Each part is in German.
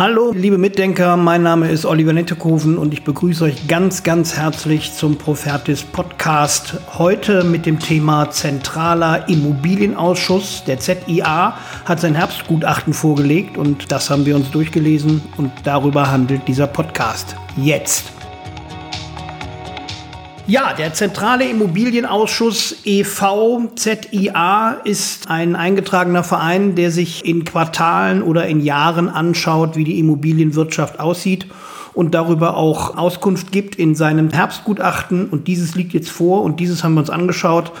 Hallo, liebe Mitdenker, mein Name ist Oliver Nettekoven und ich begrüße euch ganz, ganz herzlich zum Profertis Podcast. Heute mit dem Thema Zentraler Immobilienausschuss. Der ZIA hat sein Herbstgutachten vorgelegt und das haben wir uns durchgelesen und darüber handelt dieser Podcast. Jetzt. Ja, der Zentrale Immobilienausschuss e.V. ZIA ist ein eingetragener Verein, der sich in Quartalen oder in Jahren anschaut, wie die Immobilienwirtschaft aussieht und darüber auch Auskunft gibt in seinem Herbstgutachten. Und dieses liegt jetzt vor und dieses haben wir uns angeschaut.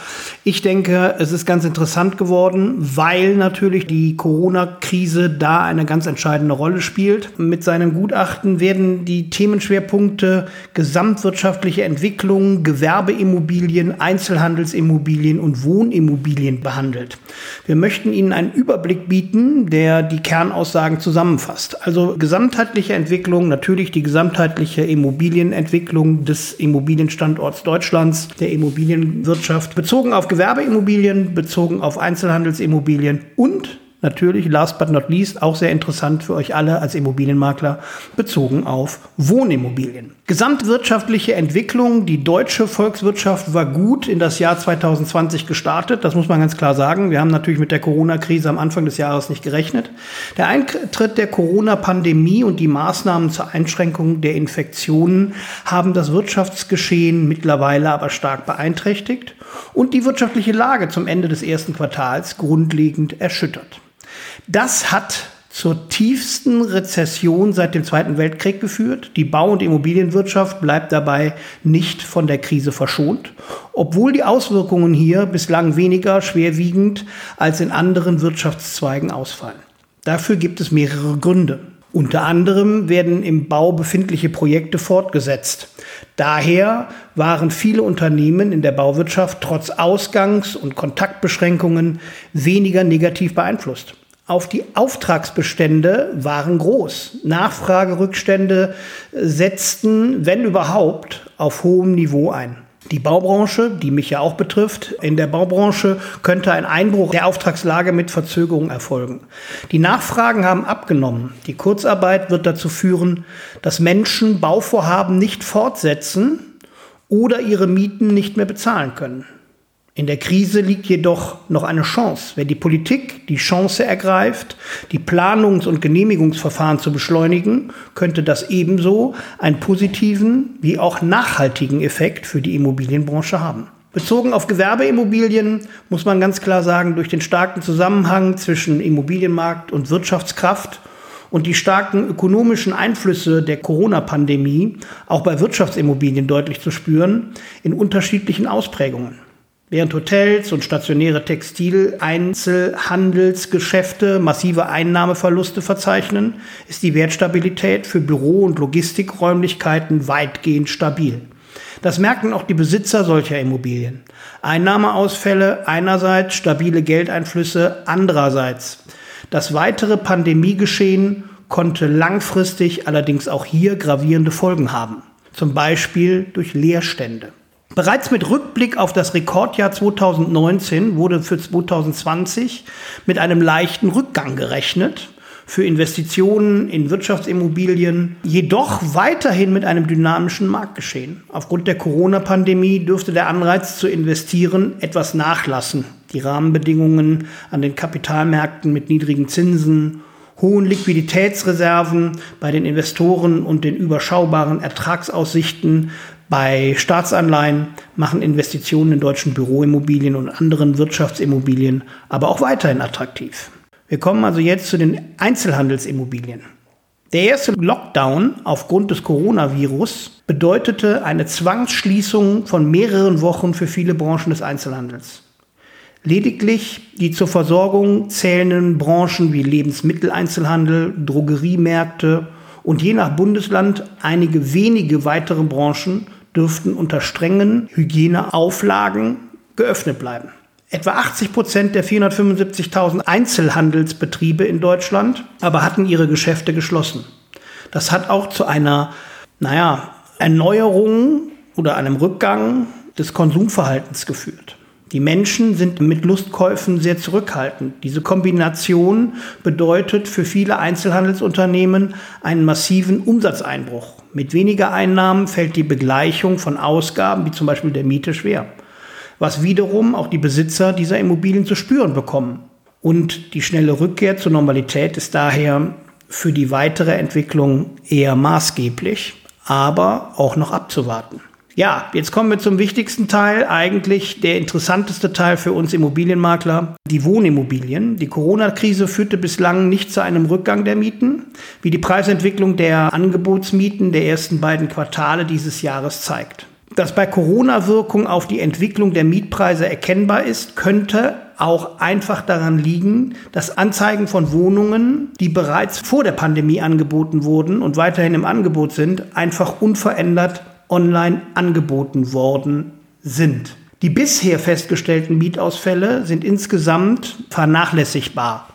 Ich denke, es ist ganz interessant geworden, weil natürlich die Corona-Krise da eine ganz entscheidende Rolle spielt. Mit seinem Gutachten werden die Themenschwerpunkte gesamtwirtschaftliche Entwicklung, Gewerbeimmobilien, Einzelhandelsimmobilien und Wohnimmobilien behandelt. Wir möchten Ihnen einen Überblick bieten, der die Kernaussagen zusammenfasst. Also gesamtheitliche Entwicklung, natürlich die die gesamtheitliche Immobilienentwicklung des Immobilienstandorts Deutschlands, der Immobilienwirtschaft, bezogen auf Gewerbeimmobilien, bezogen auf Einzelhandelsimmobilien und natürlich, last but not least, auch sehr interessant für euch alle als Immobilienmakler, bezogen auf Wohnimmobilien. Gesamtwirtschaftliche Entwicklung, die deutsche Volkswirtschaft war gut in das Jahr 2020 gestartet, das muss man ganz klar sagen. Wir haben natürlich mit der Corona-Krise am Anfang des Jahres nicht gerechnet. Der Eintritt der Corona-Pandemie und die Maßnahmen zur Einschränkung der Infektionen haben das Wirtschaftsgeschehen mittlerweile aber stark beeinträchtigt und die wirtschaftliche Lage zum Ende des ersten Quartals grundlegend erschüttert. Das hat zur tiefsten Rezession seit dem Zweiten Weltkrieg geführt. Die Bau- und Immobilienwirtschaft bleibt dabei nicht von der Krise verschont, obwohl die Auswirkungen hier bislang weniger schwerwiegend als in anderen Wirtschaftszweigen ausfallen. Dafür gibt es mehrere Gründe. Unter anderem werden im Bau befindliche Projekte fortgesetzt. Daher waren viele Unternehmen in der Bauwirtschaft trotz Ausgangs- und Kontaktbeschränkungen weniger negativ beeinflusst. Auf die Auftragsbestände waren groß. Nachfragerückstände setzten, wenn überhaupt, auf hohem Niveau ein. Die Baubranche, die mich ja auch betrifft, in der Baubranche könnte ein Einbruch der Auftragslage mit Verzögerung erfolgen. Die Nachfragen haben abgenommen. Die Kurzarbeit wird dazu führen, dass Menschen Bauvorhaben nicht fortsetzen oder ihre Mieten nicht mehr bezahlen können. In der Krise liegt jedoch noch eine Chance. Wenn die Politik die Chance ergreift, die Planungs- und Genehmigungsverfahren zu beschleunigen, könnte das ebenso einen positiven wie auch nachhaltigen Effekt für die Immobilienbranche haben. Bezogen auf Gewerbeimmobilien muss man ganz klar sagen, durch den starken Zusammenhang zwischen Immobilienmarkt und Wirtschaftskraft und die starken ökonomischen Einflüsse der Corona-Pandemie auch bei Wirtschaftsimmobilien deutlich zu spüren, in unterschiedlichen Ausprägungen. Während Hotels und stationäre Textil-Einzelhandelsgeschäfte massive Einnahmeverluste verzeichnen, ist die Wertstabilität für Büro- und Logistikräumlichkeiten weitgehend stabil. Das merken auch die Besitzer solcher Immobilien. Einnahmeausfälle einerseits, stabile Geldeinflüsse andererseits. Das weitere Pandemiegeschehen konnte langfristig allerdings auch hier gravierende Folgen haben. Zum Beispiel durch Leerstände. Bereits mit Rückblick auf das Rekordjahr 2019 wurde für 2020 mit einem leichten Rückgang gerechnet für Investitionen in Wirtschaftsimmobilien, jedoch weiterhin mit einem dynamischen Marktgeschehen. Aufgrund der Corona-Pandemie dürfte der Anreiz zu investieren etwas nachlassen. Die Rahmenbedingungen an den Kapitalmärkten mit niedrigen Zinsen, hohen Liquiditätsreserven bei den Investoren und den überschaubaren Ertragsaussichten bei Staatsanleihen machen Investitionen in deutschen Büroimmobilien und anderen Wirtschaftsimmobilien aber auch weiterhin attraktiv. Wir kommen also jetzt zu den Einzelhandelsimmobilien. Der erste Lockdown aufgrund des Coronavirus bedeutete eine Zwangsschließung von mehreren Wochen für viele Branchen des Einzelhandels. Lediglich die zur Versorgung zählenden Branchen wie Lebensmitteleinzelhandel, Drogeriemärkte und je nach Bundesland einige wenige weitere Branchen dürften unter strengen Hygieneauflagen geöffnet bleiben. Etwa 80 Prozent der 475.000 Einzelhandelsbetriebe in Deutschland aber hatten ihre Geschäfte geschlossen. Das hat auch zu einer, naja, Erneuerung oder einem Rückgang des Konsumverhaltens geführt. Die Menschen sind mit Lustkäufen sehr zurückhaltend. Diese Kombination bedeutet für viele Einzelhandelsunternehmen einen massiven Umsatzeinbruch. Mit weniger Einnahmen fällt die Begleichung von Ausgaben, wie zum Beispiel der Miete, schwer. Was wiederum auch die Besitzer dieser Immobilien zu spüren bekommen. Und die schnelle Rückkehr zur Normalität ist daher für die weitere Entwicklung eher maßgeblich, aber auch noch abzuwarten. Ja, jetzt kommen wir zum wichtigsten Teil, eigentlich der interessanteste Teil für uns Immobilienmakler, die Wohnimmobilien. Die Corona-Krise führte bislang nicht zu einem Rückgang der Mieten, wie die Preisentwicklung der Angebotsmieten der ersten beiden Quartale dieses Jahres zeigt. Dass bei Corona-Wirkung auf die Entwicklung der Mietpreise erkennbar ist, könnte auch einfach daran liegen, dass Anzeigen von Wohnungen, die bereits vor der Pandemie angeboten wurden und weiterhin im Angebot sind, einfach unverändert online angeboten worden sind. Die bisher festgestellten Mietausfälle sind insgesamt vernachlässigbar.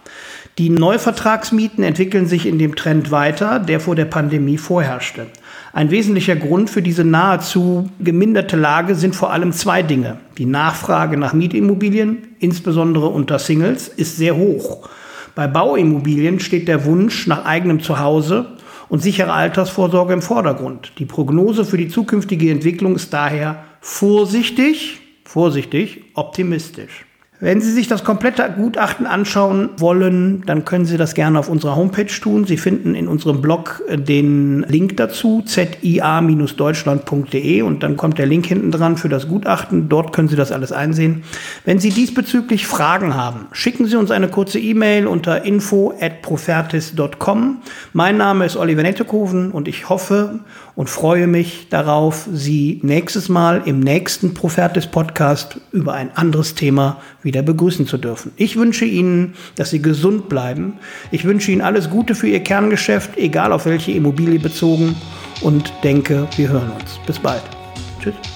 Die Neuvertragsmieten entwickeln sich in dem Trend weiter, der vor der Pandemie vorherrschte. Ein wesentlicher Grund für diese nahezu geminderte Lage sind vor allem zwei Dinge. Die Nachfrage nach Mietimmobilien, insbesondere unter Singles, ist sehr hoch. Bei Bauimmobilien steht der Wunsch nach eigenem Zuhause und sichere Altersvorsorge im Vordergrund. Die Prognose für die zukünftige Entwicklung ist daher vorsichtig, vorsichtig, optimistisch. Wenn Sie sich das komplette Gutachten anschauen wollen, dann können Sie das gerne auf unserer Homepage tun. Sie finden in unserem Blog äh, den Link dazu, zia-deutschland.de und dann kommt der Link hinten dran für das Gutachten. Dort können Sie das alles einsehen. Wenn Sie diesbezüglich Fragen haben, schicken Sie uns eine kurze E-Mail unter info@profertis.com. Mein Name ist Oliver Nettekoven und ich hoffe und freue mich darauf, Sie nächstes Mal im nächsten Profertis Podcast über ein anderes Thema wieder begrüßen zu dürfen. Ich wünsche Ihnen, dass Sie gesund bleiben. Ich wünsche Ihnen alles Gute für Ihr Kerngeschäft, egal auf welche Immobilie bezogen und denke, wir hören uns. Bis bald. Tschüss.